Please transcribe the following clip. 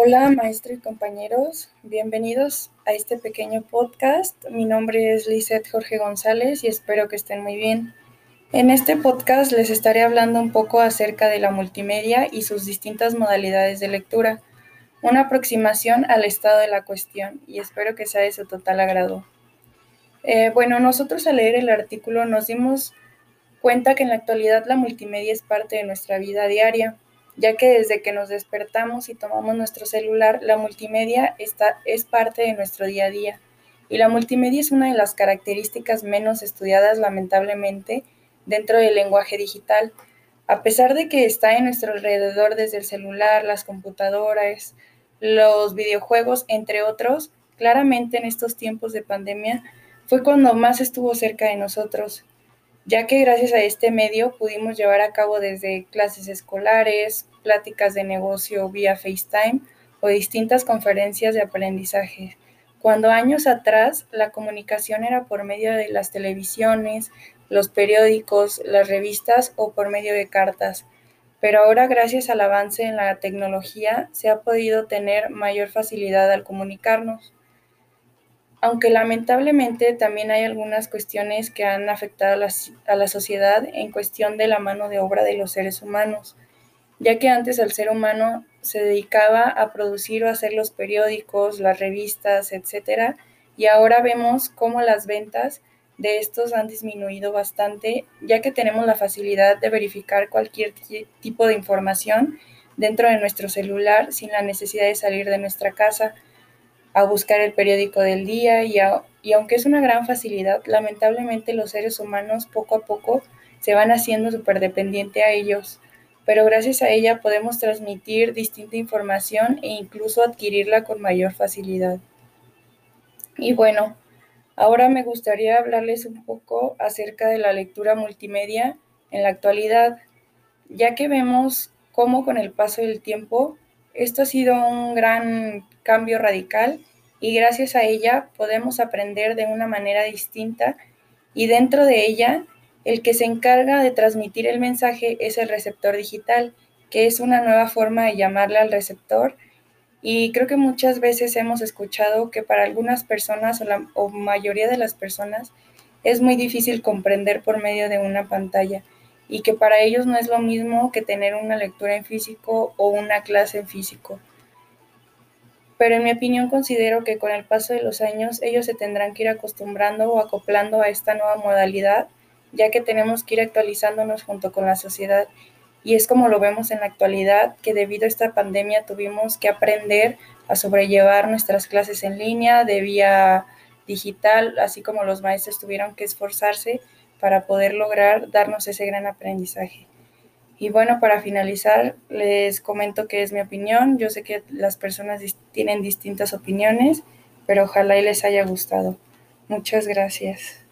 Hola maestro y compañeros, bienvenidos a este pequeño podcast. Mi nombre es Lizeth Jorge González y espero que estén muy bien. En este podcast les estaré hablando un poco acerca de la multimedia y sus distintas modalidades de lectura, una aproximación al estado de la cuestión y espero que sea de su total agrado. Eh, bueno, nosotros al leer el artículo nos dimos cuenta que en la actualidad la multimedia es parte de nuestra vida diaria ya que desde que nos despertamos y tomamos nuestro celular, la multimedia está, es parte de nuestro día a día. Y la multimedia es una de las características menos estudiadas, lamentablemente, dentro del lenguaje digital. A pesar de que está en nuestro alrededor desde el celular, las computadoras, los videojuegos, entre otros, claramente en estos tiempos de pandemia fue cuando más estuvo cerca de nosotros ya que gracias a este medio pudimos llevar a cabo desde clases escolares, pláticas de negocio vía FaceTime o distintas conferencias de aprendizaje. Cuando años atrás la comunicación era por medio de las televisiones, los periódicos, las revistas o por medio de cartas. Pero ahora gracias al avance en la tecnología se ha podido tener mayor facilidad al comunicarnos aunque lamentablemente también hay algunas cuestiones que han afectado a la, sociedad en cuestión de la mano de obra de los seres humanos, ya que antes el ser humano se dedicaba a producir o hacer los periódicos, las revistas, etc. Y ahora vemos cómo las ventas de estos han disminuido bastante, ya que tenemos la facilidad de verificar cualquier tipo de información dentro de nuestro celular sin la necesidad de salir de nuestra casa a buscar el periódico del día y, aunque es una gran facilidad, lamentablemente los seres humanos poco a poco se van haciendo súper dependiente a ellos, pero gracias a ella podemos transmitir distinta información e incluso adquirirla con mayor facilidad. Y bueno, ahora me gustaría hablarles un poco acerca de la lectura multimedia en la actualidad, ya que vemos cómo con el paso del tiempo esto ha sido un gran cambio radical y gracias a ella podemos aprender de una manera distinta y dentro de ella el que se encarga de transmitir el mensaje es el receptor digital, que es una nueva forma de llamarle al receptor. Y creo que muchas veces hemos escuchado que para algunas personas o la o mayoría de las personas es muy difícil comprender por medio de una pantalla y que para ellos no es lo mismo que tener una lectura en físico o una clase en físico pero en mi opinión considero que con el paso de los años ellos se tendrán que ir acostumbrando o acoplando a esta nueva modalidad, ya que tenemos que ir actualizándonos junto con la sociedad. Y es como lo vemos en la actualidad, que debido a esta pandemia tuvimos que aprender a sobrellevar nuestras clases en línea de vía digital, así como los maestros tuvieron que esforzarse para poder lograr darnos ese gran aprendizaje. Y bueno, para finalizar, les comento que es mi opinión. Yo sé que las personas tienen distintas opiniones, pero ojalá y les haya gustado. Muchas gracias.